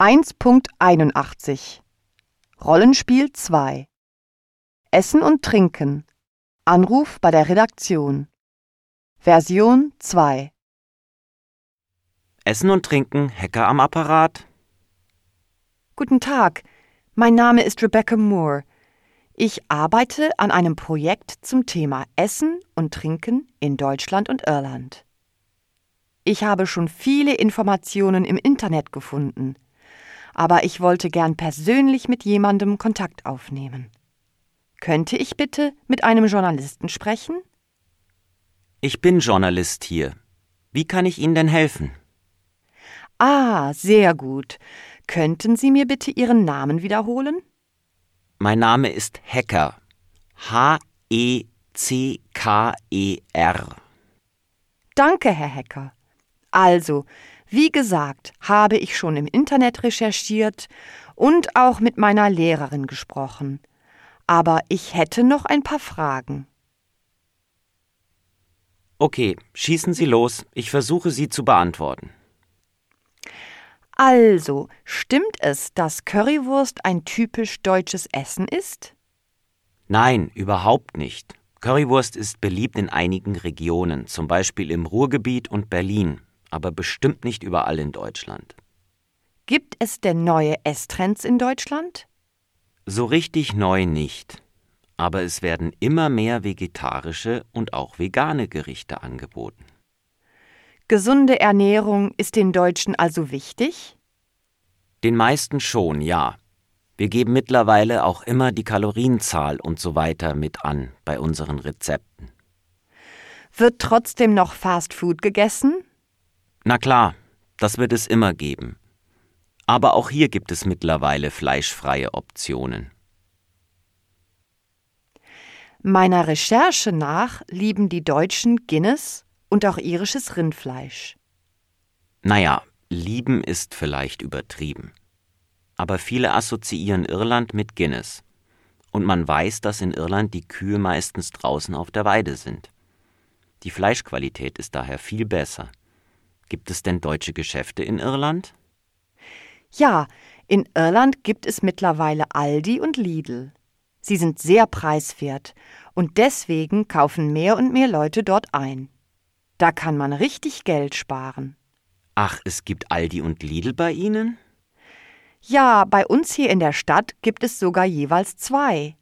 1.81 Rollenspiel 2 Essen und Trinken Anruf bei der Redaktion Version 2 Essen und Trinken, Hacker am Apparat. Guten Tag, mein Name ist Rebecca Moore. Ich arbeite an einem Projekt zum Thema Essen und Trinken in Deutschland und Irland. Ich habe schon viele Informationen im Internet gefunden, aber ich wollte gern persönlich mit jemandem Kontakt aufnehmen. Könnte ich bitte mit einem Journalisten sprechen? Ich bin Journalist hier. Wie kann ich Ihnen denn helfen? Ah, sehr gut. Könnten Sie mir bitte Ihren Namen wiederholen? Mein Name ist Hacker. H-E-C-K-E-R. Danke, Herr Hacker. Also, wie gesagt, habe ich schon im Internet recherchiert und auch mit meiner Lehrerin gesprochen. Aber ich hätte noch ein paar Fragen. Okay, schießen Sie los. Ich versuche sie zu beantworten. Also, stimmt es, dass Currywurst ein typisch deutsches Essen ist? Nein, überhaupt nicht. Currywurst ist beliebt in einigen Regionen, zum Beispiel im Ruhrgebiet und Berlin, aber bestimmt nicht überall in Deutschland. Gibt es denn neue Esstrends in Deutschland? So richtig neu nicht. Aber es werden immer mehr vegetarische und auch vegane Gerichte angeboten. Gesunde Ernährung ist den Deutschen also wichtig? Den meisten schon, ja. Wir geben mittlerweile auch immer die Kalorienzahl und so weiter mit an bei unseren Rezepten. Wird trotzdem noch Fast Food gegessen? Na klar, das wird es immer geben. Aber auch hier gibt es mittlerweile fleischfreie Optionen. Meiner Recherche nach lieben die Deutschen Guinness und auch irisches Rindfleisch. Naja, lieben ist vielleicht übertrieben. Aber viele assoziieren Irland mit Guinness. Und man weiß, dass in Irland die Kühe meistens draußen auf der Weide sind. Die Fleischqualität ist daher viel besser. Gibt es denn deutsche Geschäfte in Irland? Ja, in Irland gibt es mittlerweile Aldi und Lidl. Sie sind sehr preiswert und deswegen kaufen mehr und mehr Leute dort ein. Da kann man richtig Geld sparen. Ach, es gibt Aldi und Lidl bei Ihnen? Ja, bei uns hier in der Stadt gibt es sogar jeweils zwei.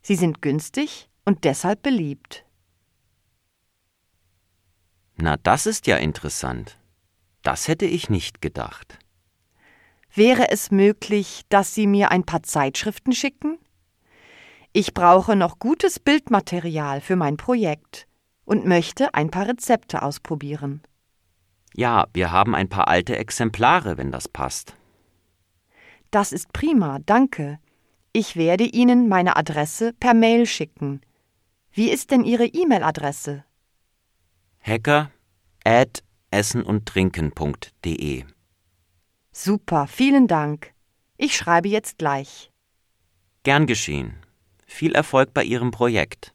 Sie sind günstig und deshalb beliebt. Na, das ist ja interessant. Das hätte ich nicht gedacht. Wäre es möglich, dass Sie mir ein paar Zeitschriften schicken? Ich brauche noch gutes Bildmaterial für mein Projekt und möchte ein paar Rezepte ausprobieren. Ja, wir haben ein paar alte Exemplare, wenn das passt. Das ist prima, danke. Ich werde Ihnen meine Adresse per Mail schicken. Wie ist denn Ihre E-Mail-Adresse? Hacker at essenundtrinken.de Super, vielen Dank. Ich schreibe jetzt gleich. Gern geschehen. Viel Erfolg bei Ihrem Projekt.